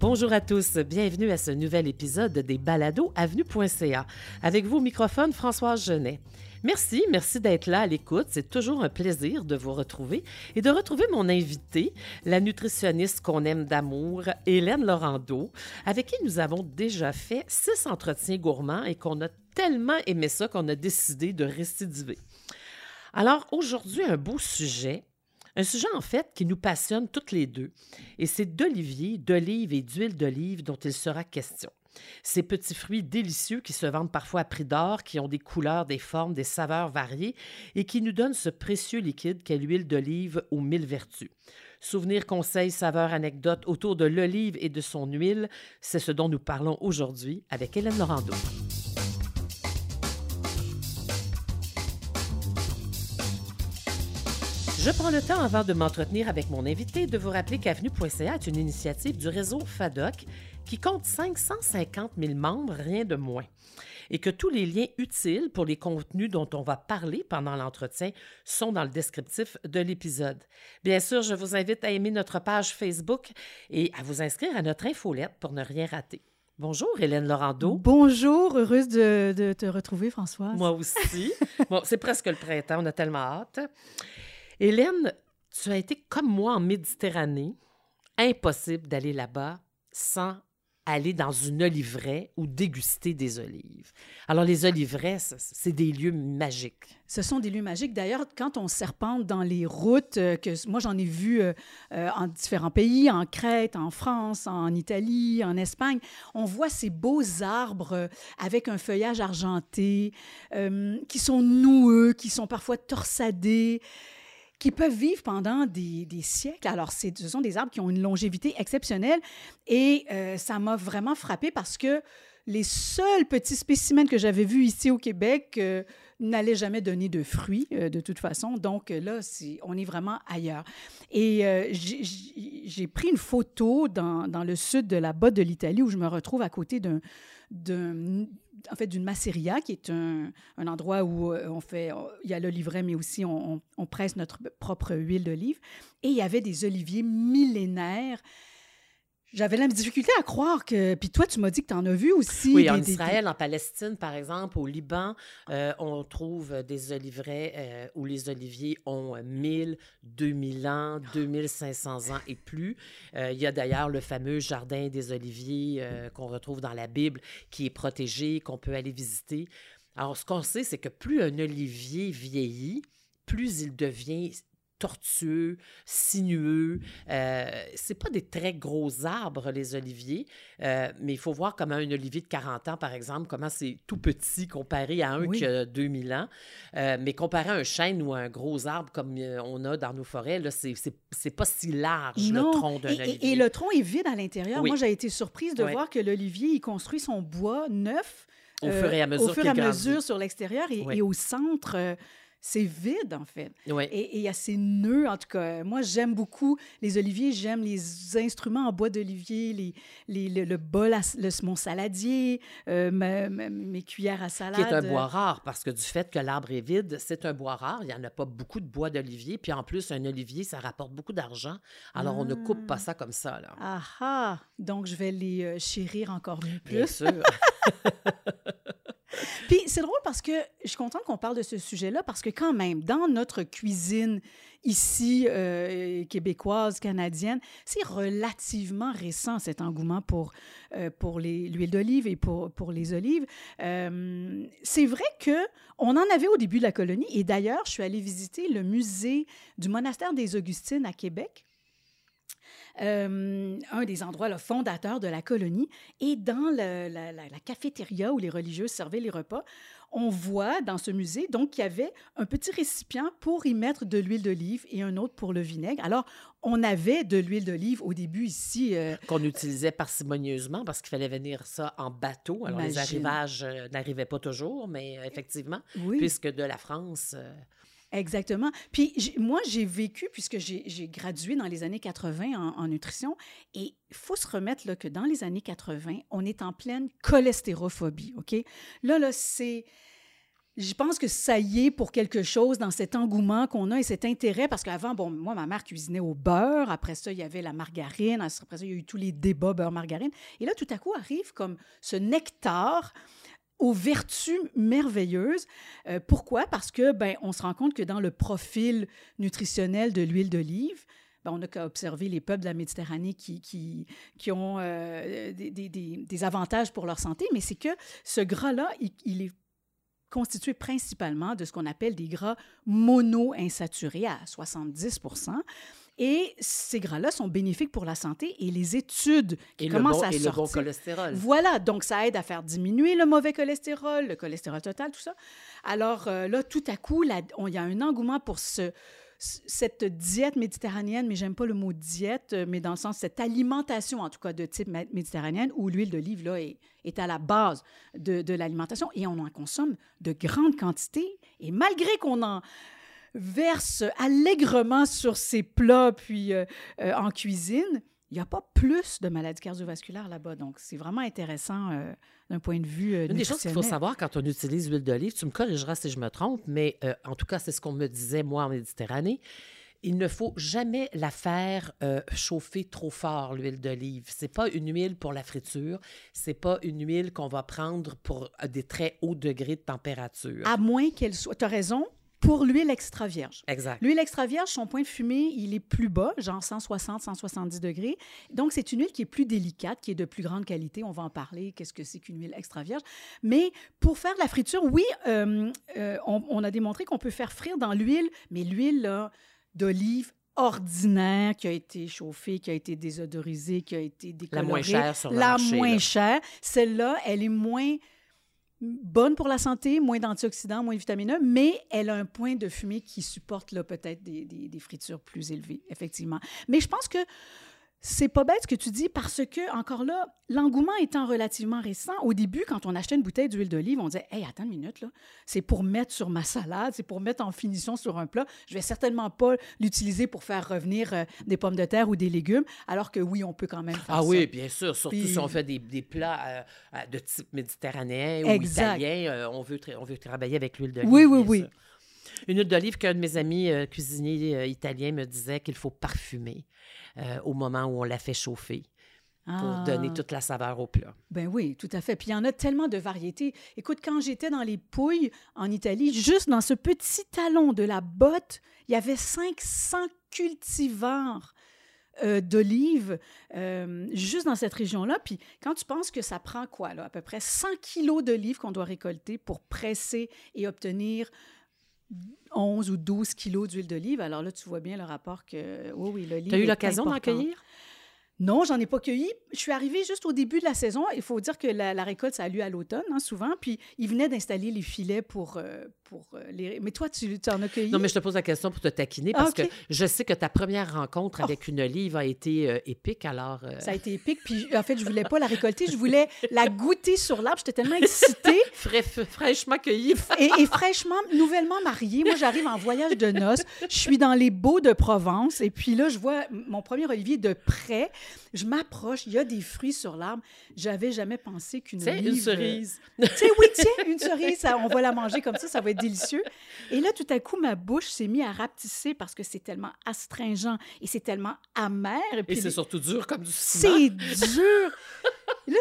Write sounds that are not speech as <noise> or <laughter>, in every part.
Bonjour à tous, bienvenue à ce nouvel épisode des Balados Avenue.ca. Avec vous au microphone, Françoise Genet. Merci, merci d'être là à l'écoute. C'est toujours un plaisir de vous retrouver et de retrouver mon invité, la nutritionniste qu'on aime d'amour, Hélène Laurando, avec qui nous avons déjà fait six entretiens gourmands et qu'on a tellement aimé ça qu'on a décidé de récidiver. Alors aujourd'hui, un beau sujet, un sujet, en fait, qui nous passionne toutes les deux. Et c'est d'olivier, d'olive et d'huile d'olive dont il sera question. Ces petits fruits délicieux qui se vendent parfois à prix d'or, qui ont des couleurs, des formes, des saveurs variées et qui nous donnent ce précieux liquide qu'est l'huile d'olive aux mille vertus. Souvenirs, conseils, saveurs, anecdotes autour de l'olive et de son huile, c'est ce dont nous parlons aujourd'hui avec Hélène Laurando. Je prends le temps, avant de m'entretenir avec mon invité, de vous rappeler qu'Avenue.ca est une initiative du réseau FADOC qui compte 550 000 membres, rien de moins, et que tous les liens utiles pour les contenus dont on va parler pendant l'entretien sont dans le descriptif de l'épisode. Bien sûr, je vous invite à aimer notre page Facebook et à vous inscrire à notre infolette pour ne rien rater. Bonjour, Hélène Laurando. Bonjour, heureuse de, te retrouver, Françoise. Moi aussi. <laughs> bon, c'est presque le printemps, on a tellement hâte. Hélène, tu as été comme moi en Méditerranée. Impossible d'aller là-bas sans aller dans une oliveraie ou déguster des olives. Alors, les oliveraies, c'est des lieux magiques. Ce sont des lieux magiques. D'ailleurs, quand on serpente dans les routes, euh, que moi j'en ai vu euh, euh, en différents pays, en Crète, en France, en Italie, en Espagne, on voit ces beaux arbres avec un feuillage argenté, qui sont noueux, qui sont parfois torsadés qui peuvent vivre pendant des, siècles. Alors, ce sont des arbres qui ont une longévité exceptionnelle et euh, ça m'a vraiment frappé parce que les seuls petits spécimens que j'avais vus ici au Québec euh, n'allaient jamais donner de fruits euh, de toute façon. Donc là, on est vraiment ailleurs. Et j'ai pris une photo dans, dans, le sud de la botte de l'Italie où je me retrouve à côté d'un en fait, d'une masseria, qui est un, un endroit où euh, on fait, il y a l'oliveraie, mais aussi on, on, presse notre propre huile d'olive. Et il y avait des oliviers millénaires j'avais la difficulté à croire que. Puis toi, tu m'as dit que tu en as vu aussi. Oui, en Israël, en Palestine, par exemple, au Liban, euh, on trouve des oliveraies euh, où les oliviers ont 1000, 2000 ans, 2500 ans et plus. Euh, il y a d'ailleurs le fameux jardin des oliviers qu'on retrouve dans la Bible qui est protégé, qu'on peut aller visiter. Alors, ce qu'on sait, c'est que plus un olivier vieillit, plus il devient tortueux, sinueux. Euh, c'est pas des très gros arbres, les oliviers, euh, mais il faut voir comment un olivier de 40 ans, par exemple, comment c'est tout petit comparé à un qui a 2000 ans. Euh, mais comparé à un chêne ou à un gros arbre comme euh, on a dans nos forêts, là, c'est, c'est, pas si large, le tronc d'un olivier. Et, le tronc est vide à l'intérieur. Moi, j'ai été surprise de voir que l'olivier, il construit son bois neuf. Au fur et à mesure, au fur et à mesure sur l'extérieur et, et, au centre, c'est vide, en fait. Et il y a ces nœuds, en tout cas. Moi, j'aime beaucoup les oliviers, j'aime les instruments en bois d'olivier, les, les, le, bol, le, mon saladier, euh, mes cuillères à salade. Qui est un bois rare, parce que du fait que l'arbre est vide, c'est un bois rare. Il n'y en a pas beaucoup de bois d'olivier. Puis en plus, un olivier, ça rapporte beaucoup d'argent. Alors, on ne coupe pas ah. ça comme ça. Là. Ah ah! Donc, je vais les euh, chérir encore mieux plus. Bien sûr. <laughs> <laughs> Puis c'est drôle parce que je suis contente qu'on parle de ce sujet-là parce que quand même, dans notre cuisine ici, euh, québécoise, canadienne, c'est relativement récent cet engouement pour, euh, pour l'huile d'olive et pour, pour les olives. Euh, c'est vrai que on en avait au début de la colonie et d'ailleurs, je suis allée visiter le musée du monastère des Augustines à Québec. Euh, un des endroits le fondateurs de la colonie. Et dans la, la, cafétéria où les religieux servaient les repas, on voit dans ce musée donc qu'il y avait un petit récipient pour y mettre de l'huile d'olive et un autre pour le vinaigre. Alors, on avait de l'huile d'olive au début ici. Euh, Qu'on utilisait parcimonieusement parce qu'il fallait venir ça en bateau. Alors, les arrivages euh, n'arrivaient pas toujours, mais effectivement, puisque de la France... Exactement. Puis moi, j'ai vécu, puisque j'ai gradué dans les années 80 en, nutrition, et il faut se remettre là, que dans les années 80, on est en pleine cholestérophobie, OK? Là, là, c'est je pense que ça y est pour quelque chose dans cet engouement qu'on a et cet intérêt, parce qu'avant, bon, moi, ma mère cuisinait au beurre, après ça, il y avait la margarine, après ça, il y a eu tous les débats beurre-margarine. Et là, tout à coup, arrive comme ce nectar aux vertus merveilleuses. Euh, pourquoi? Parce que, ben, on se rend compte que dans le profil nutritionnel de l'huile d'olive, ben, on n'a qu'à observer les peuples de la Méditerranée qui, qui, qui ont euh, des, des, des, avantages pour leur santé, mais c'est que ce gras-là, il, il est constitué principalement de ce qu'on appelle des gras mono-insaturés à 70 et ces gras-là sont bénéfiques pour la santé et les études qui commencent à et sortir. le bon cholestérol. Voilà, donc ça aide à faire diminuer le mauvais cholestérol, le cholestérol total, tout ça. Alors euh, là, tout à coup, il y a un engouement pour ce, cette diète méditerranéenne, mais j'aime pas le mot diète, euh, mais dans le sens cette alimentation, en tout cas de type méditerranéenne, où l'huile d'olive là est, est, à la base de, de l'alimentation et on en consomme de grandes quantités. Et malgré qu'on en verse allègrement sur ses plats puis euh, euh, en cuisine, il n'y a pas plus de maladies cardiovasculaires là-bas. Donc, c'est vraiment intéressant d'un point de vue Une des choses qu'il faut savoir quand on utilise l'huile d'olive, tu me corrigeras si je me trompe, mais euh, en tout cas, c'est ce qu'on me disait, moi, en Méditerranée. Il ne faut jamais la faire euh, chauffer trop fort, l'huile d'olive. C'est pas une huile pour la friture. C'est pas une huile qu'on va prendre pour euh, des très hauts degrés de température. À moins qu'elle soit. Tu as raison, pour l'huile extra vierge. Exact. L'huile extra vierge, son point de fumée, il est plus bas, genre 160, 170 degrés. Donc, c'est une huile qui est plus délicate, qui est de plus grande qualité. On va en parler, qu'est-ce que c'est qu'une huile extra vierge. Mais pour faire de la friture, oui, euh, euh, on, a démontré qu'on peut faire frire dans l'huile, mais l'huile d'olive ordinaire qui a été chauffée, qui a été désodorisée, qui a été décolorée. La moins chère sur le La marché, moins là. chère. Celle-là, elle est moins bonne pour la santé, moins d'antioxydants, moins de vitamine E, mais elle a un point de fumée qui supporte peut-être des, des fritures plus élevées, effectivement. Mais je pense que c'est pas bête ce que tu dis parce que, encore là, l'engouement étant relativement récent, au début, quand on achetait une bouteille d'huile d'olive, on disait Hey, attends une minute, là, c'est pour mettre sur ma salade, c'est pour mettre en finition sur un plat. Je vais certainement pas l'utiliser pour faire revenir euh, des pommes de terre ou des légumes, alors que oui, on peut quand même faire Ah ça. oui, bien sûr. Surtout Puis- si on fait des, des plats euh, euh, de type méditerranéen ou Exact. italien, euh, on, veut on veut travailler avec l'huile d'olive. Oui, oui, oui. sûr. Une huile d'olive qu'un de mes amis euh, cuisiniers euh, italiens me disait qu'il faut parfumer euh, au moment où on la fait chauffer pour Ah. donner toute la saveur au plat. Ben oui, tout à fait. Puis il y en a tellement de variétés. Écoute, quand j'étais dans les Pouilles en Italie, juste dans ce petit talon de la botte, il y avait 500 cultivars euh, d'olives euh, juste dans cette région-là. Puis quand tu penses que ça prend quoi, là, à peu près 100 kilos d'olives qu'on doit récolter pour presser et obtenir 11 ou 12 kilos d'huile d'olive, alors là, tu vois bien le rapport que, oui, oui, l'olive Tu as eu l'occasion d'en cueillir? Non, j'en ai pas cueilli. Je suis arrivée juste au début de la saison. Il faut dire que la, la récolte, ça a lieu à l'automne, hein, souvent. Puis, ils venaient d'installer les filets pour, euh, pour euh, les... Mais toi, tu, tu en as cueilli? Non, mais je te pose la question pour te taquiner Ah, parce. Oh. que je sais que ta première rencontre avec une olive a été euh, épique. Alors, Ça a été épique. Puis, en fait, je voulais pas la récolter. Je voulais la goûter sur l'arbre. J'étais tellement excitée. <laughs> fraîchement cueillie. Et, et fraîchement, nouvellement mariée, moi, j'arrive en voyage de noces. Je suis dans les Beaux de Provence. Et puis là, je vois mon premier olivier de près. Je m'approche. Il y a des fruits sur l'arbre. J'avais jamais pensé qu'une olive... une cerise. <laughs> Tu sais, oui, tiens, une cerise, ça, on va la manger comme ça, ça va être délicieux. Et là, tout à coup, ma bouche s'est mise à rapetisser parce que c'est tellement astringent et c'est tellement amer. Et, c'est les- surtout dur comme du ciment. c'est dur. Là,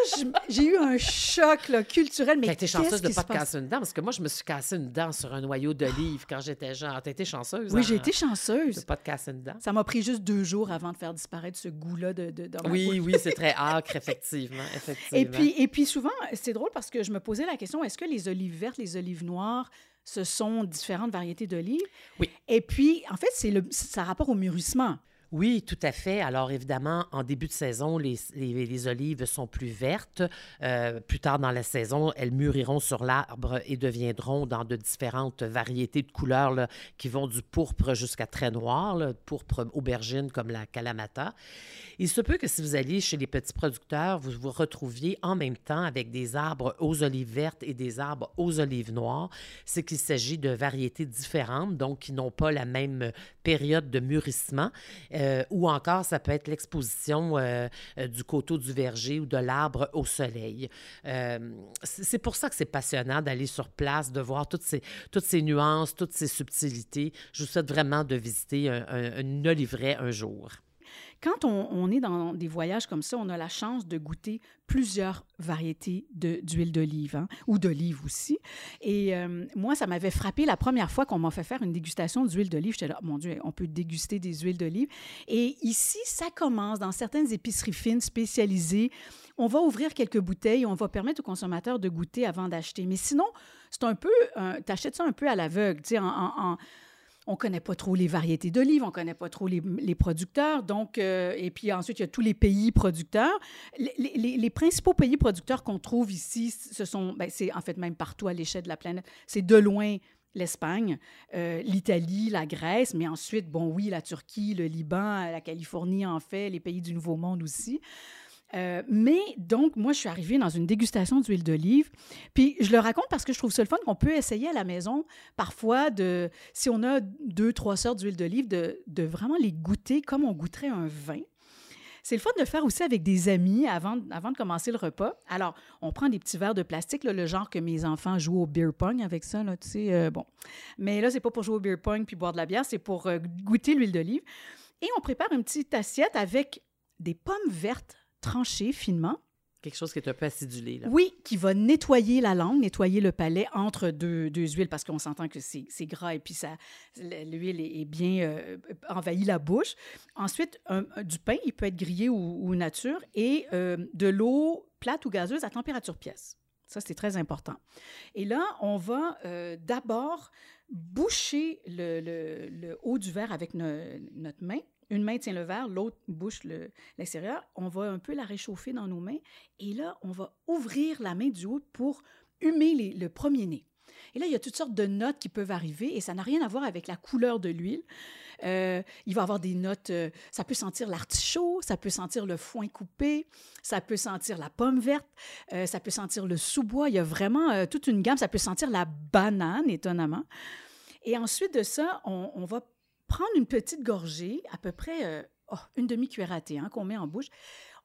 j'ai eu un choc là, culturel. Mais été qu'est-ce chanceuse de ne pas te casser une dent, parce que moi, je me suis cassé une dent sur un noyau d'olive quand j'étais jeune. T'as été chanceuse? Oui, hein, j'ai été De chanceuse. ne pas te casser une dent. Ça m'a pris juste deux jours avant de faire disparaître ce goût-là de, de, dans ma bouche. Oui, oui, c'est très acre, effectivement. <laughs> effectivement. Et puis, et puis souvent, c'est drôle parce que je me posais la question, est-ce que les olives vertes, les olives noires, ce sont différentes variétés d'olives? Oui. Et puis, en fait, c'est le, ça a rapport au mûrissement. Oui, tout à fait. Alors, évidemment, en début de saison, les, olives sont plus vertes. Euh, plus tard dans la saison, elles mûriront sur l'arbre et deviendront dans de différentes variétés de couleurs qui vont du pourpre jusqu'à très noir, pourpre aubergine comme la Kalamata. Il se peut que si vous alliez chez les petits producteurs, vous vous retrouviez en même temps avec des arbres aux olives vertes et des arbres aux olives noires. C'est qu'il s'agit de variétés différentes, donc qui n'ont pas la même période de mûrissement. Euh, ou encore, ça peut être l'exposition euh, euh, du coteau du verger ou de l'arbre au soleil. c'est pour ça que c'est passionnant d'aller sur place, de voir toutes ces, toutes ces nuances, toutes ces subtilités. Je vous souhaite vraiment de visiter un, un, un olivret un jour. Quand on, est dans des voyages comme ça, on a la chance de goûter plusieurs variétés d'huile d'olive hein, ou d'olive aussi. Et euh, moi, ça m'avait frappé la première fois qu'on m'a fait faire une dégustation d'huile d'olive. J'étais là, mon Dieu, on peut déguster des huiles d'olive. Et ici, ça commence dans certaines épiceries fines spécialisées. On va ouvrir quelques bouteilles, on va permettre aux consommateurs de goûter avant d'acheter. Mais sinon, c'est un peu, tu achètes ça un peu à l'aveugle, tu sais, en on connaît pas trop les variétés d'olives, on connaît pas trop les, producteurs. Donc, euh, et puis ensuite, il y a tous les pays producteurs. Les, principaux pays producteurs qu'on trouve ici, ce sont, ben, c'est en fait même partout à l'échelle de la planète, c'est de loin l'Espagne, euh, l'Italie, la Grèce, mais ensuite, bon, oui, la Turquie, le Liban, la Californie en fait, les pays du Nouveau Monde aussi. Euh, mais donc, moi, je suis arrivée dans une dégustation d'huile d'olive. Puis, je le raconte parce que je trouve ça le fun qu'on peut essayer à la maison, parfois, de, si on a deux, trois sortes d'huile d'olive, de, vraiment les goûter comme on goûterait un vin. C'est le fun de le faire aussi avec des amis avant, avant de commencer le repas. Alors, on prend des petits verres de plastique, le genre que mes enfants jouent au beer pong avec ça, tu sais, euh, bon. Mais là, c'est pas pour jouer au beer pong puis boire de la bière, c'est pour euh, goûter l'huile d'olive. Et on prépare une petite assiette avec des pommes vertes tranché finement. Quelque chose qui est un peu acidulé. Là. Oui, qui va nettoyer la langue, nettoyer le palais entre deux, deux huiles, parce qu'on s'entend que c'est gras et puis ça l'huile est, bien euh, envahie la bouche. Ensuite, du pain, il peut être grillé ou, nature, et euh, de l'eau plate ou gazeuse à température pièce. Ça, c'est très important. Et là, on va euh, d'abord boucher le, le, haut du verre avec notre main une main tient le verre, l'autre bouche l'extérieur. On va un peu la réchauffer dans nos mains. Et là, on va ouvrir la main du haut pour humer le premier nez. Et là, il y a toutes sortes de notes qui peuvent arriver et ça n'a rien à voir avec la couleur de l'huile. Euh, il va avoir des notes, euh, ça peut sentir l'artichaut, ça peut sentir le foin coupé, ça peut sentir la pomme verte, euh, ça peut sentir le sous-bois. Il y a vraiment toute une gamme. Ça peut sentir la banane, étonnamment. Et ensuite de ça, on, on va prendre une petite gorgée, à peu près euh, oh, une demi-cuillère à thé hein, qu'on met en bouche.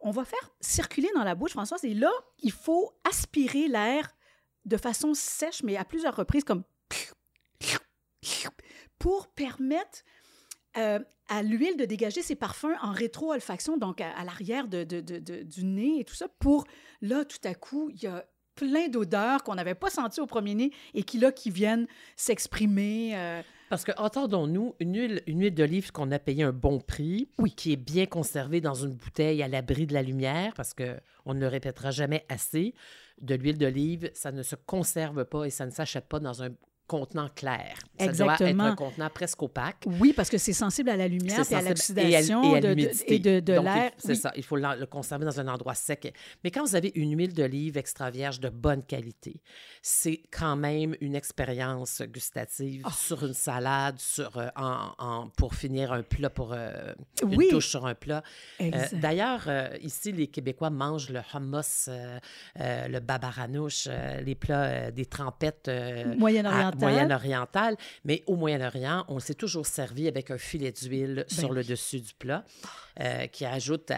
On va faire circuler dans la bouche, Françoise, et là, il faut aspirer l'air de façon sèche, mais à plusieurs reprises, comme pour permettre euh, à l'huile de dégager ses parfums en rétro-olfaction, donc à, l'arrière du nez et tout ça, pour là, tout à coup, il y a plein d'odeurs qu'on n'avait pas senties au premier nez et qui, là, qui viennent s'exprimer. Euh, parce que, entendons-nous, une huile, une huile d'olive qu'on a payé un bon prix, oui. qui est bien conservée dans une bouteille à l'abri de la lumière, parce qu'on ne le répétera jamais assez, de l'huile d'olive, ça ne se conserve pas et ça ne s'achète pas dans un contenant clair. Ça Exactement. doit être un contenant presque opaque. Oui, parce que c'est sensible à la lumière et à l'oxydation et, de, de, l'air. C'est ça, il faut le, conserver dans un endroit sec. Mais quand vous avez une huile d'olive extra vierge de bonne qualité, c'est quand même une expérience gustative ah. sur une salade, sur, euh, en, pour finir un plat, pour euh, une touche sur un plat. Euh, d'ailleurs, ici, les Québécois mangent le hummus, le babaranouche, les plats des trempettes moyen-orientales Moyen-Oriental. Mais au Moyen-Orient, on s'est toujours servi avec un filet d'huile ben sur le dessus du plat. Euh, qui ajoute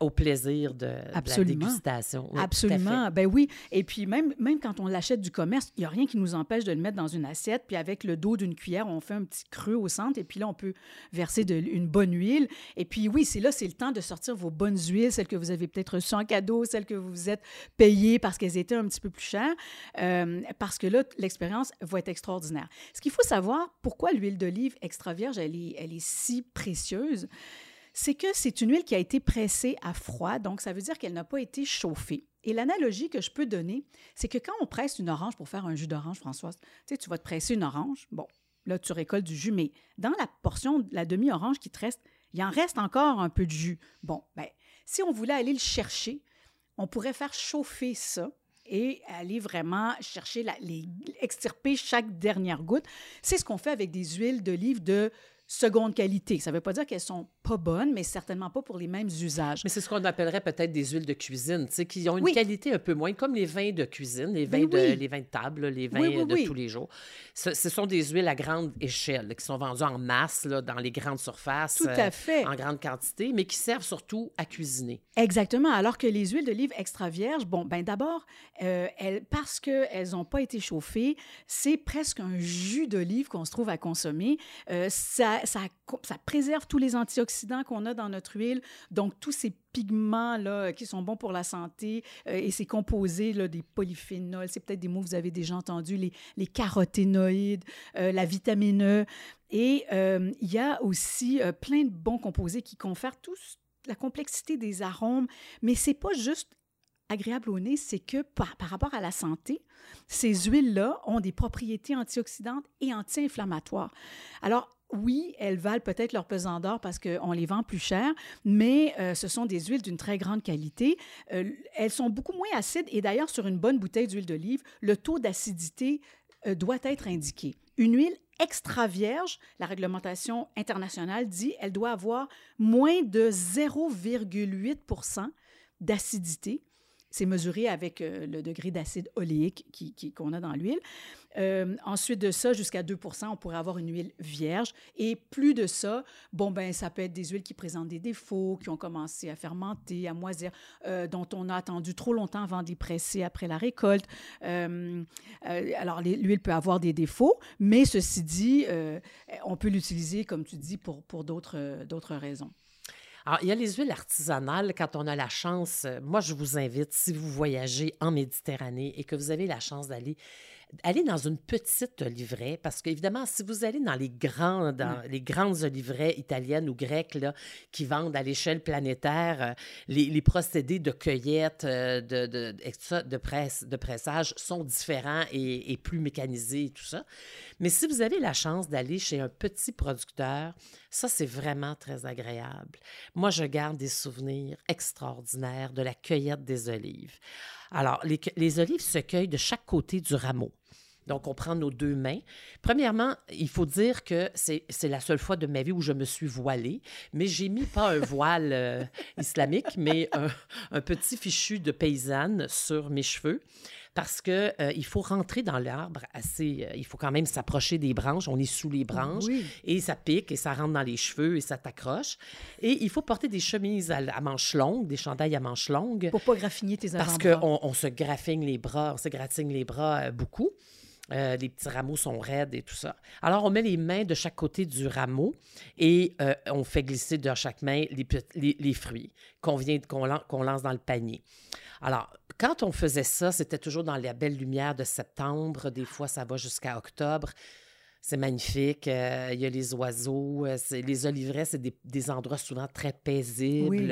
au plaisir de, la dégustation. Absolument. Ben oui. Et puis même, même quand on l'achète du commerce, il n'y a rien qui nous empêche de le mettre dans une assiette, puis avec le dos d'une cuillère, on fait un petit creux au centre, et puis là, on peut verser de, une bonne huile. Et puis oui, c'est là, c'est le temps de sortir vos bonnes huiles, celles que vous avez peut-être reçues en cadeau, celles que vous vous êtes payées parce qu'elles étaient un petit peu plus chères, euh, parce que là, l'expérience va être extraordinaire. Ce qu'il faut savoir, pourquoi l'huile d'olive extra vierge, elle est, elle est si précieuse, c'est que c'est une huile qui a été pressée à froid, donc ça veut dire qu'elle n'a pas été chauffée. Et l'analogie que je peux donner, c'est que quand on presse une orange pour faire un jus d'orange, Françoise, tu sais, tu vas te presser une orange, bon, là, tu récoltes du jus, mais dans la portion de la demi-orange qui te reste, il en reste encore un peu de jus. Bon, ben, si on voulait aller le chercher, on pourrait faire chauffer ça et aller vraiment chercher, les, extirper chaque dernière goutte. C'est ce qu'on fait avec des huiles d'olive de seconde qualité. Ça ne veut pas dire qu'elles sont pas bonnes, mais certainement pas pour les mêmes usages. Mais c'est ce qu'on appellerait peut-être des huiles de cuisine, tu sais, qui ont une Oui. qualité un peu moins, comme les vins de cuisine, les vins, Ben de, oui. les vins de table, les vins Oui, de tous les jours. Ce, ce sont des huiles à grande échelle, qui sont vendues en masse là, dans les grandes surfaces, Tout à fait. en grande quantité, mais qui servent surtout à cuisiner. Exactement. Alors que les huiles d'olive extra vierges, bon, ben d'abord, euh, elles- parce qu'elles n'ont pas été chauffées, c'est presque un jus d'olive qu'on se trouve à consommer. Euh, ça, ça, ça préserve tous les antioxydants qu'on a dans notre huile, donc tous ces pigments-là qui sont bons pour la santé euh, et c'est composé là, des polyphénols, c'est peut-être des mots que vous avez déjà entendus, les, les caroténoïdes, euh, la vitamine E. Et euh, il y a aussi plein de bons composés qui confèrent tous la complexité des arômes, mais c'est pas juste agréable au nez, c'est que par, par rapport à la santé, ces huiles-là ont des propriétés antioxydantes et anti-inflammatoires. Alors, oui, elles valent peut-être leur pesant d'or parce qu'on les vend plus cher, mais euh, ce sont des huiles d'une très grande qualité. Euh, elles sont beaucoup moins acides et d'ailleurs, sur une bonne bouteille d'huile d'olive, le taux d'acidité euh, doit être indiqué. Une huile extra vierge, la réglementation internationale dit, elle doit avoir moins de 0,8% d'acidité. C'est mesuré avec euh, le degré d'acide oléique qu'on a dans l'huile. Euh, ensuite de ça, jusqu'à 2% on pourrait avoir une huile vierge. Et plus de ça, bon, ben, ça peut être des huiles qui présentent des défauts, qui ont commencé à fermenter, à moisir, euh, dont on a attendu trop longtemps avant de les presser après la récolte. Alors, l'huile peut avoir des défauts, mais ceci dit, on peut l'utiliser, comme tu dis, pour, d'autres raisons. Alors, il y a les huiles artisanales quand on a la chance. euh, Moi, je vous invite, si vous voyagez en Méditerranée et que vous avez la chance d'aller aller dans une petite oliveraie, parce qu'évidemment, si vous allez dans les grands, dans les grandes italiennes ou grecques là, qui vendent à l'échelle planétaire euh, les, les procédés de cueillette, euh, de, de, de, presse, de pressage sont différents et, et plus mécanisés et tout ça. Mais si vous avez la chance d'aller chez un petit producteur, ça, c'est vraiment très agréable. Moi, je garde des souvenirs extraordinaires de la cueillette des olives. Alors, les, les olives se cueillent de chaque côté du rameau. Donc, on prend nos deux mains. Premièrement, il faut dire que c'est la seule fois de ma vie où je me suis voilée, mais j'ai mis pas un voile euh, islamique, mais un, un petit fichu de paysanne sur mes cheveux parce que euh, il faut rentrer dans l'arbre assez. euh, il faut quand même s'approcher des branches. On est sous les branches Oui. et ça pique et ça rentre dans les cheveux et ça t'accroche. Et il faut porter des chemises à, à manches longues, des chandails à manches longues. Pour pas graffiner tes Parce avant-bras. qu'on on se graffigne les bras, on se gratigne les bras beaucoup. Euh, les petits rameaux sont raides et tout ça. Alors, on met les mains de chaque côté du rameau et euh, on fait glisser de chaque main les, pet- les, les fruits qu'on vient qu'on lan- qu'on lance dans le panier. Alors, quand on faisait ça, c'était toujours dans la belle lumière de septembre. Des fois, ça va jusqu'à octobre. C'est magnifique. euh, il y a les oiseaux. euh, les oliveraies, c'est des, des endroits souvent très paisibles. Oui.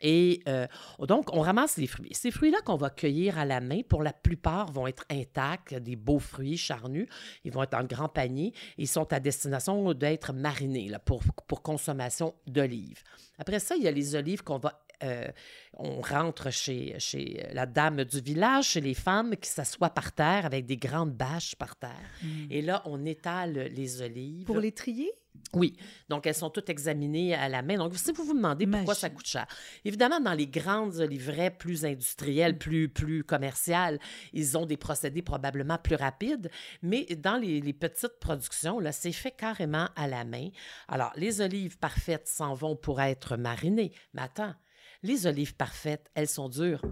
Et euh, donc, on ramasse les fruits. Ces fruits-là qu'on va cueillir à la main, pour la plupart, vont être intacts, des beaux fruits charnus. Ils vont être le grand panier. Ils sont à destination d'être marinés là, pour, pour consommation d'olives. Après ça, il y a les olives qu'on va... euh, on rentre chez, chez la dame du village, chez les femmes qui s'assoient par terre avec des grandes bâches par terre. Et là, on étale les olives. Pour les trier? Oui, donc elles sont toutes examinées à la main. Donc, si vous vous demandez pourquoi ça coûte cher, évidemment, dans les grandes oliveraies plus industrielles, plus, plus commerciales, ils ont des procédés probablement plus rapides, mais dans les, les petites productions, là, c'est fait carrément à la main. Alors, les olives parfaites s'en vont pour être marinées, mais attends, les olives parfaites, elles sont dures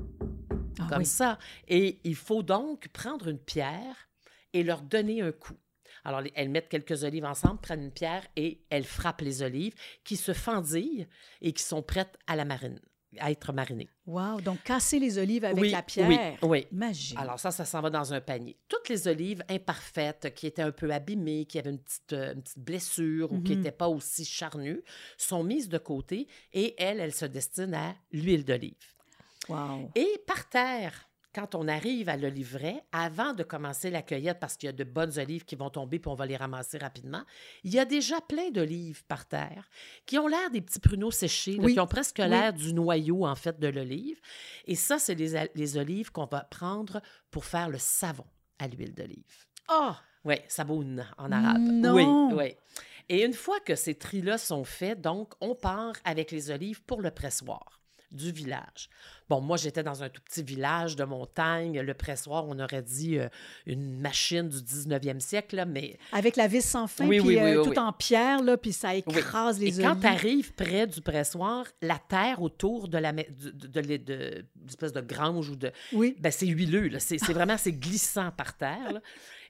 Ah comme oui. ça. Et il faut donc prendre une pierre et leur donner un coup. Alors, les- elles mettent quelques olives ensemble, prennent une pierre et elles frappent les olives qui se fendillent et qui sont prêtes à la marine, à être marinées. Wow! Donc, casser les olives avec Oui, la pierre. oui, oui. Imagine. Alors ça, ça s'en va dans un panier. Toutes les olives imparfaites, qui étaient un peu abîmées, qui avaient une petite, euh, une petite blessure ou qui Mhm. n'étaient pas aussi charnues, sont mises de côté et elles, elles se destinent à l'huile d'olive. wow! Et par terre, quand on arrive à l'oliveraie, avant de commencer la cueillette, parce qu'il y a de bonnes olives qui vont tomber puis on va les ramasser rapidement, il y a déjà plein d'olives par terre qui ont l'air des petits pruneaux séchés, là, Oui. qui ont presque Oui. l'air du noyau, en fait, de l'olive. Et ça, c'est les, les olives qu'on va prendre pour faire le savon à l'huile d'olive. Oh! Oui, saboun en arabe. Non! Oui, oui. Et une fois que ces tris-là sont faits, donc, on part avec les olives pour le pressoir du village. Bon, moi, j'étais dans un tout petit village de montagne. Le pressoir, on aurait dit euh, une machine du 19e siècle, là, mais... Avec la vis sans fin, Oui, puis oui, oui, euh, tout en pierre, là, puis ça écrase Et les quand olives. tu arrives près du pressoir, la terre autour de la de, de, de, de- de- grange ou de... Oui. Ben, c'est huileux, là. C'est, c'est vraiment, c'est glissant par terre, là.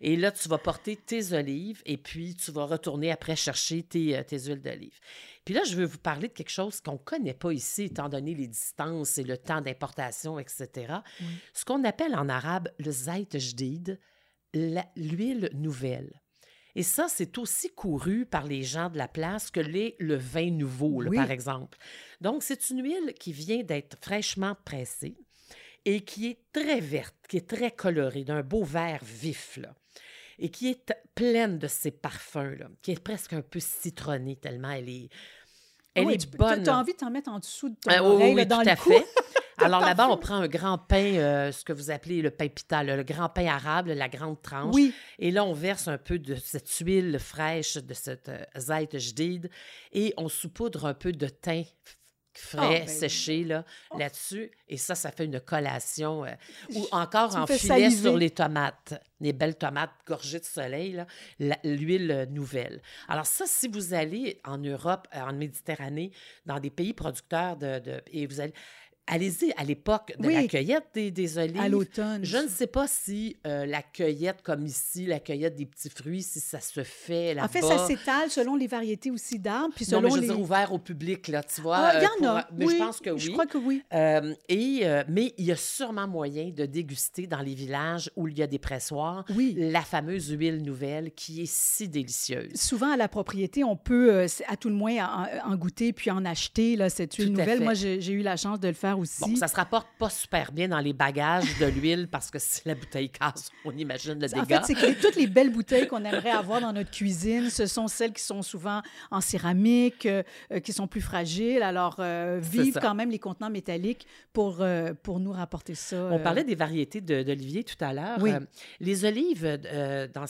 Et là, tu vas porter tes olives et puis tu vas retourner après chercher tes, euh, tes huiles d'olive. Puis là, je veux vous parler de quelque chose qu'on ne connaît pas ici, étant donné les distances et le temps d'importation, etc. Ce qu'on appelle en arabe le zayt jdid, l'huile nouvelle. Et ça, c'est aussi couru par les gens de la place que l'est le vin nouveau, là, Oui. par exemple. Donc, c'est une huile qui vient d'être fraîchement pressée et qui est très verte, qui est très colorée, d'un beau vert vif, là, et qui est pleine de ces parfums, là, qui est presque un peu citronnée tellement elle est, elle oui, est tu bonne. Tu as envie de t'en mettre en dessous de ton oui, oreille, oui, là, dans tout le à cou. fait. <laughs> Alors là-bas, on prend un grand pain, euh, ce que vous appelez le pain pita, le grand pain arabe, la grande tranche. Oui. Et là, on verse un peu de cette huile fraîche, de cette euh, jdid, et on saupoudre un peu de thym frais, Ah, ben, séché là, là-dessus. Et ça, ça fait une collation. euh, ou encore Tu en filet saliver. sur les tomates, les belles tomates gorgées de soleil, l'huile euh, nouvelle. Alors ça, si vous allez en Europe, euh, en Méditerranée, dans des pays producteurs de... de- et vous allez... Allez-y à l'époque de la cueillette des, des olives. À l'automne. Je ne sais pas si euh, la cueillette, comme ici, la cueillette des petits fruits, si ça se fait là-bas. En fait, ça s'étale selon les variétés aussi d'arbres, puis Non, mais selon je veux les... dire ouvert au public, là, tu vois. Ah, il y euh, en pour- a. Mais oui, je pense que oui. Je crois que oui. Euh, et, euh, mais il y a sûrement moyen de déguster dans les villages où il y a des pressoirs Oui. la fameuse huile nouvelle qui est si délicieuse. Souvent, à la propriété, on peut, euh, à tout le moins, en, en goûter puis en acheter, là, cette huile nouvelle. Moi, j'ai eu la chance de le faire aussi. Bon, ça se rapporte pas super bien dans les bagages de l'huile parce que si la bouteille casse, on imagine le En dégât. fait, c'est que les- toutes les belles bouteilles qu'on aimerait avoir dans notre cuisine, ce sont celles qui sont souvent en céramique, euh, euh, qui sont plus fragiles. Alors, euh, vive quand même les contenants métalliques pour, euh, pour nous rapporter ça. On parlait des variétés de- d'olivier tout à l'heure. Oui. Les olives dans-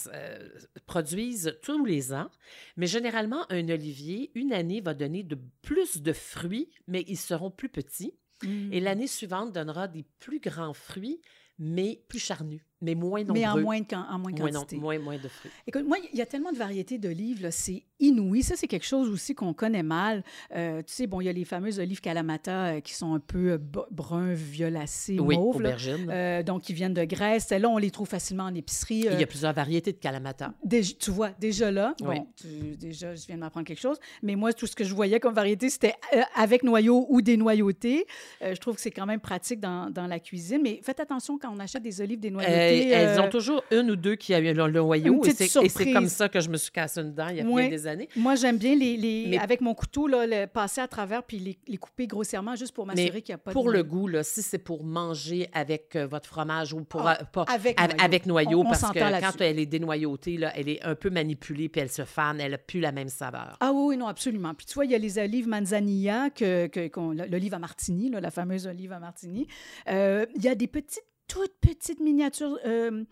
produisent tous les ans, mais généralement, un olivier, une année, va donner de plus de fruits, mais ils seront plus petits. Mm. Et l'année suivante donnera des plus grands fruits, mais plus charnus, mais moins nombreux. mais en moins, de, en moins de quantité. moins, moins de fruits. Écoute, moi, il y a tellement de variétés d'olives, là, c'est inouï. Ça, c'est quelque chose aussi qu'on connaît mal. Euh, tu sais, bon, il y a les fameuses olives Kalamata euh, qui sont un peu euh, brun, violacé, Oui, mauve. aubergine. Euh, donc, qui viennent de Grèce. Celles-là, on les trouve facilement en épicerie. Il y a plusieurs variétés de calamata. Déjà- tu vois, déjà là, Oui. bon, tu- déjà, je viens de m'apprendre quelque chose, mais moi, tout ce que je voyais comme variété, c'était avec noyau ou dénoyauté. Euh, je trouve que c'est quand même pratique dans, dans la cuisine, mais faites attention quand on achète des olives Euh, elles euh, ont toujours une ou deux qui a eu le, noyau. Et c'est, comme ça que je me suis cassé une dent il y a bien des années. Moi, j'aime bien les, les- Mais- avec mon couteau, là, le- passer à travers puis les, les couper grossièrement juste pour m'assurer qu'il n'y a pas pour de... le goût, là, si c'est pour manger avec euh, votre fromage ou pour Ah, euh, pas- avec av- noyau. avec noyau, On- on parce que quand elle est dénoyautée, là, elle est un peu manipulée puis elle se fane, elle n'a plus la même saveur. Ah oui, non, absolument. Puis tu vois, il y a les olives manzanilla, que, que, l'olive à martini, là, la fameuse olive à martini. Euh, il y a des petites toutes petites miniatures euh,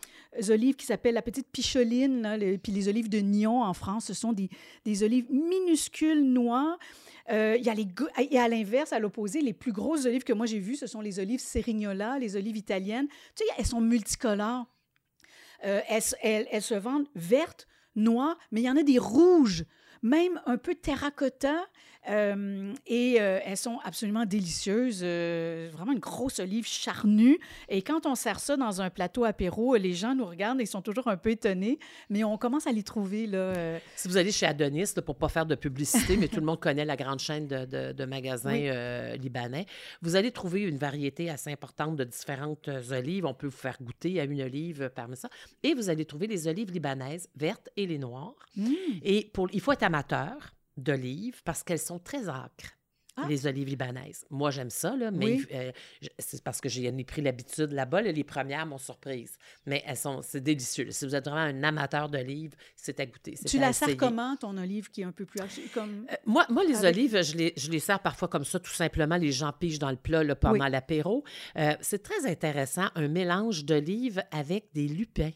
olives qui s'appellent la petite picholine, puis les olives de Nyon en France, ce sont des, des olives minuscules noires. Euh, y a les et à l'inverse, à l'opposé, les plus grosses olives que moi j'ai vues, ce sont les olives Serignola, les olives italiennes. Tu sais, elles sont multicolores. Euh, elles, elles- elles se vendent vertes, noires, mais il y en a des rouges, même un peu terracotta. Euh, et euh, elles sont absolument délicieuses. euh, vraiment une grosse olive charnue. Et quand on sert ça dans un plateau apéro, les gens nous regardent et ils sont toujours un peu étonnés, mais on commence à les trouver. Là, Si vous allez chez Adonis, là, pour pas faire de publicité, mais tout le monde connaît la grande chaîne de, de- de magasins Oui. libanais, vous allez trouver une variété assez importante de différentes olives. On peut vous faire goûter à une olive parmi ça. Et vous allez trouver les olives libanaises, vertes et les noires. mm. Et pour, il faut être amateur d'olives parce qu'elles sont très acres. Ah. Les olives libanaises. Moi, j'aime ça, là, mais Oui. euh, c'est parce que j'ai ai pris l'habitude là-bas. là, les premières m'ont surprise. Mais elles sont, c'est délicieux. Si vous êtes vraiment un amateur d'olives, c'est à goûter. Tu à la sers comment, ton olive qui est un peu plus? Comme... Euh, Moi, moi, les Avec- olives, je les, je les sers parfois comme ça, tout simplement. Les gens pigent dans le plat là, pendant Oui. l'apéro. Euh, c'est très intéressant, un mélange d'olives avec des lupins.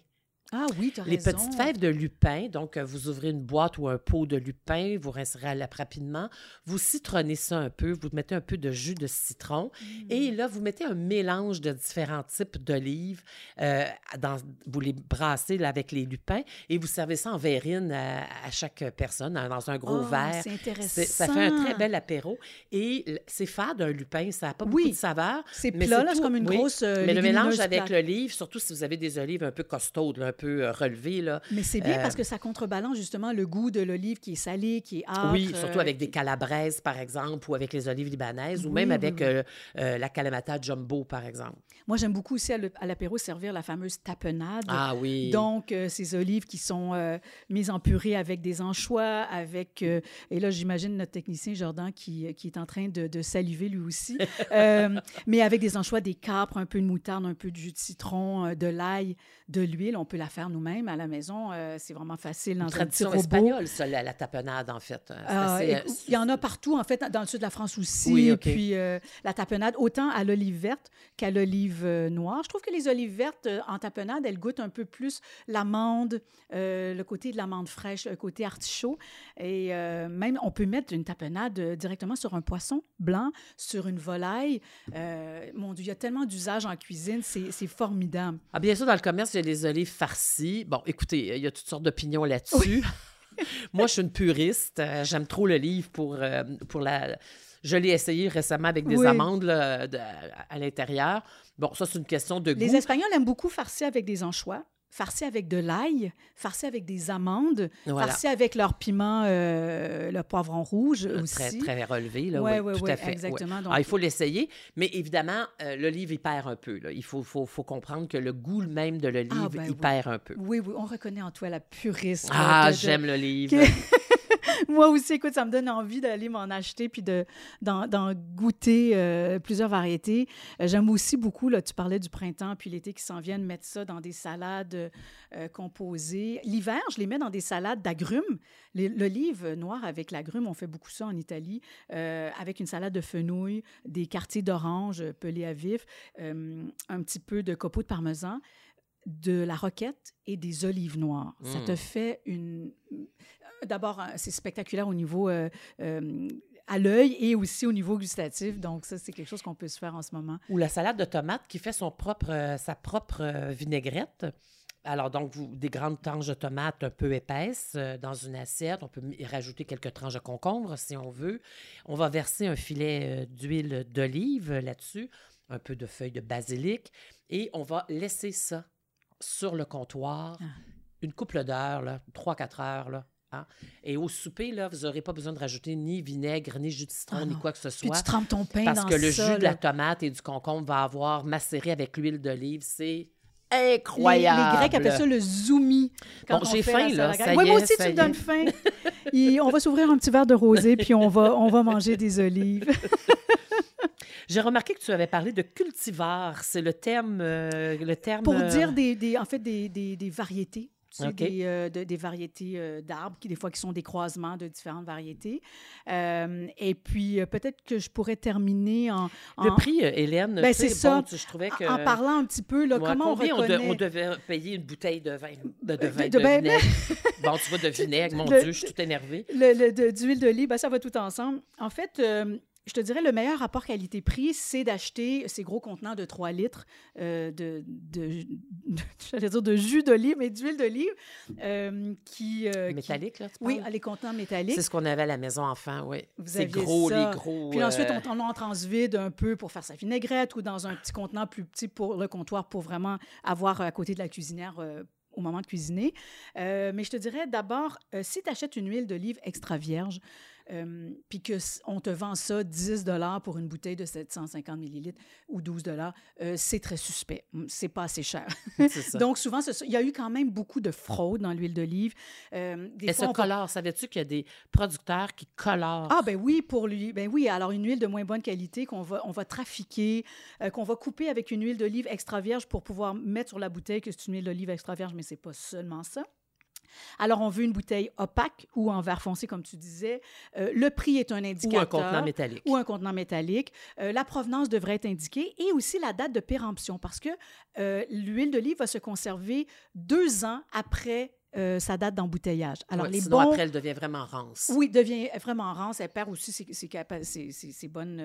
Ah oui, tu as Les raison. petites fèves de lupin, donc euh, vous ouvrez une boîte ou un pot de lupin, vous rincez à la rapidement, vous citronnez ça un peu, vous mettez un peu de jus de citron Mm. et là, vous mettez un mélange de différents types d'olives, euh, dans- vous les brassez là, avec les lupins et vous servez ça en verrine à, à chaque personne hein, dans un gros Ah, verre. C'est intéressant. Ça fait un très bel apéro et c'est fade un lupin, ça n'a pas beaucoup Oui. de saveur. C'est plat, c'est comme une oui, grosse. euh, mais le mélange avec l'olive, surtout si vous avez des olives un peu costaudes, là, un peu euh, relevées, là, Mais c'est bien Euh, parce que ça contrebalance justement le goût de l'olive qui est salé, qui est âpre. Oui, surtout euh, avec des calabraises, par exemple, ou avec les olives libanaises, ou même avec oui, oui. euh, euh, la calamata jumbo, par exemple. Moi, j'aime beaucoup aussi à l'apéro servir la fameuse tapenade. Ah oui. Donc, euh, ces olives qui sont euh, mises en purée avec des anchois, avec... euh, et là, j'imagine notre technicien Jordan qui, qui est en train de, de saliver lui aussi. <laughs> Mais avec des anchois, des capres, un peu de moutarde, un peu de jus de citron, de l'ail, de l'huile. On peut la faire nous-mêmes à la maison. C'est vraiment facile dans Une un petit tradition robot. espagnole, ça, la, la tapenade, en fait. Ah, assez, il y en a partout, en fait, dans le sud de la France aussi. Oui, OK. Puis la tapenade, autant à l'olive verte qu'à l'olive euh, noire. Je trouve que les olives vertes euh, en tapenade, elles goûtent un peu plus l'amande, euh, le côté de l'amande fraîche, le côté artichaut. Et euh, même, on peut mettre une tapenade directement sur un poisson blanc, sur une volaille. Euh, mon Dieu, il y a tellement d'usages en cuisine, c'est formidable. Ah, bien sûr, dans le commerce, il y a les olives farcies. Bon, écoutez, il y a toutes sortes d'opinions là-dessus. <laughs> Moi, je suis une puriste. J'aime trop l'olive pour, euh, pour la... Je l'ai essayé récemment avec des Oui. amandes là, de- à l'intérieur. Bon, ça, c'est une question de Les goût. Espagnols aiment beaucoup farci avec des anchois, farci avec de l'ail, farci avec des amandes, Voilà. farci avec leur piment, euh, le poivron rouge Euh, aussi. Très, très relevé, là, Ouais, oui, ouais, tout ouais, à fait. ouais. exactement. Donc, Ah, il faut l'essayer, mais évidemment, euh, l'olive, il perd un peu. là. Il faut, faut, faut comprendre que le goût même de l'olive, Ah, ben il oui. perd un peu. oui, oui, on reconnaît en toi la puriste. Ah, j'aime l'olive. <laughs> Moi aussi, écoute, ça me donne envie d'aller m'en acheter puis de, d'en, goûter euh, plusieurs variétés. Euh, j'aime aussi beaucoup, là, tu parlais du printemps puis l'été qui s'en viennent, mettre ça dans des salades euh, composées. L'hiver, je les mets dans des salades d'agrumes. L'olive noire avec l'agrume, on fait beaucoup ça en Italie, avec une salade de fenouil, des quartiers d'orange pelés à vif, un petit peu de copeaux de parmesan de la roquette et des olives noires. Ça te fait une... D'abord, euh, c'est spectaculaire au niveau... euh, euh, à l'œil et aussi au niveau gustatif. Donc, ça, c'est quelque chose qu'on peut se faire en ce moment. Ou la salade de tomate qui fait son propre, euh, sa propre vinaigrette. Alors, donc, vous, des grandes tranches de tomates un peu épaisses euh, dans une assiette. On peut y rajouter quelques tranches de concombre si on veut. On va verser un filet euh, d'huile d'olive là-dessus, un peu de feuilles de basilic, et on va laisser ça sur le comptoir Ah. une couple d'heures, là, 3-4 heures. Là, hein. Et au souper, là, vous n'aurez pas besoin de rajouter ni vinaigre, ni jus de citron, Ah ni quoi que ce Puis soit. tu trempes ton pain Parce dans que le ça, jus de la tomate et du concombre va avoir macéré avec l'huile d'olive. C'est incroyable. les Grecs appellent ça le zoumi. Bon, on j'ai faim, là, ça y Oui, moi aussi, ça tu me donnes faim. Et on va s'ouvrir un petit verre de rosé, puis on va, on va manger des olives. <laughs> J'ai remarqué que tu avais parlé de cultivar. C'est le terme. euh, le terme Pour euh, dire des, des- en fait des, des, des variétés. OK. des, euh, de- des variétés euh, d'arbres qui, des fois, qui sont des croisements de différentes variétés. Euh, et puis, peut-être que je pourrais terminer en, Le prix, Hélène. Ben, c'est ça. bon, tu- je trouvais que. en parlant un petit peu, là, comment on combien on, de- reconnaît... on devait payer une bouteille de vin, de, de, vin, ben- vinaigre? bon, tu vois, de <laughs> vinaigre, mon Le- Dieu, je suis tout énervée. Le, le- d'huile d'olive, ben, ça va tout ensemble. En fait, je te dirais, le meilleur rapport qualité-prix, c'est d'acheter ces gros contenants de 3 litres euh, de, de, de- <laughs> dire de jus d'olive, mais d'huile d'olive euh, qui... euh, qui- Métallique, là, tu Oui, les contenants métalliques. C'est ce qu'on avait à la maison enfant, oui. C'est gros, ça. les gros. Puis ensuite, euh, on t'en en transvide un peu pour faire sa vinaigrette ou dans un petit contenant plus petit pour le comptoir pour vraiment avoir à côté de la cuisinière euh, au moment de cuisiner. Mais je te dirais d'abord, si tu achètes une huile d'olive extra vierge, euh, puis qu'on te vend ça 10 pour une bouteille de 750 millilitres ou 12 euh, c'est très suspect. C'est pas assez cher. <laughs> ça. Donc, souvent, il y a eu quand même beaucoup de fraude dans l'huile d'olive. Euh, des Elle fois, se on va- colore. Savais-tu qu'il y a des producteurs qui colorent? ah, ben oui, pour lui. Ben oui, alors une huile de moins bonne qualité qu'on va, on va trafiquer, euh, qu'on va couper avec une huile d'olive extra vierge pour pouvoir mettre sur la bouteille que c'est une huile d'olive extra vierge, mais c'est pas seulement ça. Alors, on veut une bouteille opaque ou en verre foncé, comme tu disais. Euh, le prix est un indicateur. Ou un contenant métallique. Ou un contenant métallique. Euh, la provenance devrait être indiquée et aussi la date de péremption parce que euh, l'huile d'olive va se conserver deux ans après sa date d'embouteillage. Alors, les sinon, après, elle devient vraiment rance. Oui, devient vraiment rance. Elle perd aussi ses, ses, ses bonnes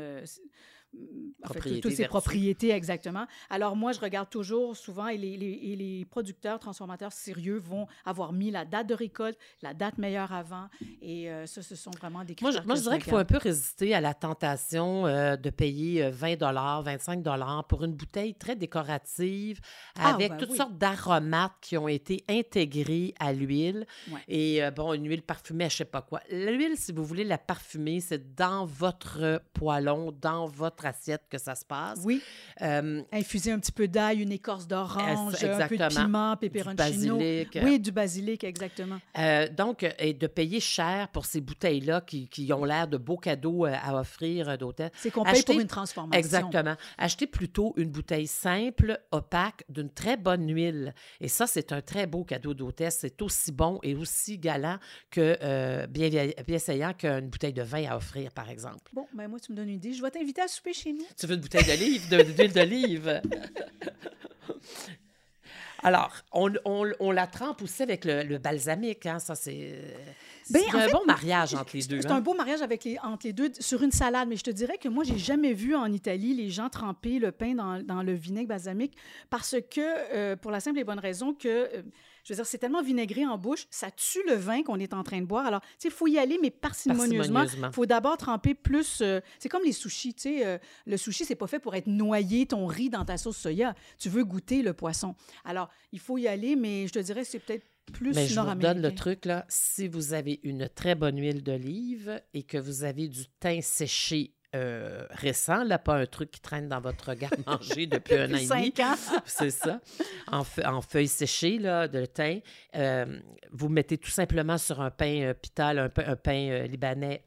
fait, toutes ces propriétés, exactement. Alors, moi, je regarde toujours souvent, et les, les, producteurs, transformateurs sérieux vont avoir mis la date de récolte, la date meilleure avant, et euh, ça, ce sont vraiment des critères. Moi, je, moi, je dirais qu'il faut un peu résister à la tentation euh, de payer 20 euh, 25 pour une bouteille très décorative, ah, avec ben toutes sortes d'aromates qui ont été intégrés à l'huile. Et bon, une huile parfumée, je sais pas quoi. L'huile, si vous voulez la parfumer, c'est dans votre poêlon, dans votre assiette que ça se passe. Oui. Euh, Infuser un petit peu d'ail, une écorce d'orange, un peu de piment, peperoncino. Du basilic. Oui, du basilic, exactement. Euh, donc, et de payer cher pour ces bouteilles-là qui, qui, ont l'air de beaux cadeaux euh, à offrir d'hôtel. C'est qu'on paye pour une transformation. Exactement. Achetez plutôt une bouteille simple, opaque, d'une très bonne huile. Et ça, c'est un très beau cadeau d'hôtesse. C'est aussi bon et aussi galant que bien, bien essayant qu'une bouteille de vin à offrir, par exemple. Bon, ben moi, tu me donnes une idée. Je vais t'inviter à souper chez nous. Tu veux une bouteille d'olive, d'huile d'olive? <laughs> Alors, on, on, on, la trempe aussi avec le, le balsamique. Hein? Ça, c'est ben, un bon mariage entre les deux. C'est hein? un beau mariage avec les, entre les deux sur une salade. Mais je te dirais que moi, j'ai jamais vu en Italie les gens tremper le pain dans, dans le vinaigre balsamique parce que, euh, pour la simple et bonne raison que... Euh, je veux dire, c'est tellement vinaigré en bouche, ça tue le vin qu'on est en train de boire. Alors, tu sais, il faut y aller, mais parcimonieusement. Il faut d'abord tremper plus. Euh, c'est comme les sushis, tu sais. Euh, le sushi, c'est pas fait pour être noyé ton riz dans ta sauce soya. Tu veux goûter le poisson. Alors, il faut y aller, mais je te dirais, c'est peut-être plus Mais je vous donne le truc, là. Si vous avez une très bonne huile d'olive et que vous avez du thym séché euh, récent, là, pas un truc qui traîne dans votre garde-manger <laughs> depuis un an et demi. <laughs> C'est ça. En, en, feuilles séchées là, de thym. Euh, vous mettez tout simplement sur un pain euh, pital, un, un pain libanais,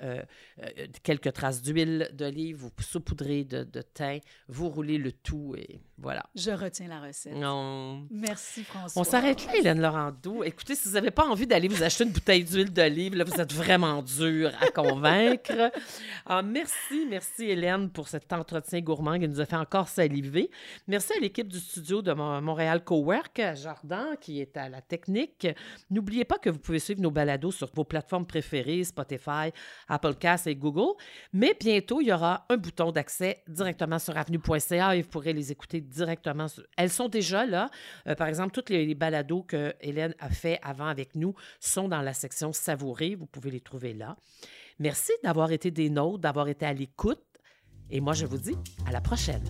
quelques traces d'huile d'olive, vous saupoudrez de, de thym, vous roulez le tout et voilà. Je retiens la recette. Non. Merci, François. On s'arrête là, Hélène Laurando. Écoutez, si vous n'avez pas envie d'aller vous acheter une bouteille d'huile d'olive, là, vous êtes vraiment dur à convaincre. Ah, merci, merci, Hélène, pour cet entretien gourmand qui nous a fait encore saliver. Merci à l'équipe du studio de Montréal Cowork, Jardin, qui est à la technique. N'oubliez pas que vous pouvez suivre nos balados sur vos plateformes préférées, Spotify, Applecast et Google. Mais bientôt, il y aura un bouton d'accès directement sur avenue.ca et vous pourrez les écouter directement. Elles sont déjà là. Euh, par exemple, toutes les, balados que Hélène a fait avant avec nous sont dans la section Savourer. Vous pouvez les trouver là. Merci d'avoir été des nôtres, d'avoir été à l'écoute. Et moi, je vous dis à la prochaine.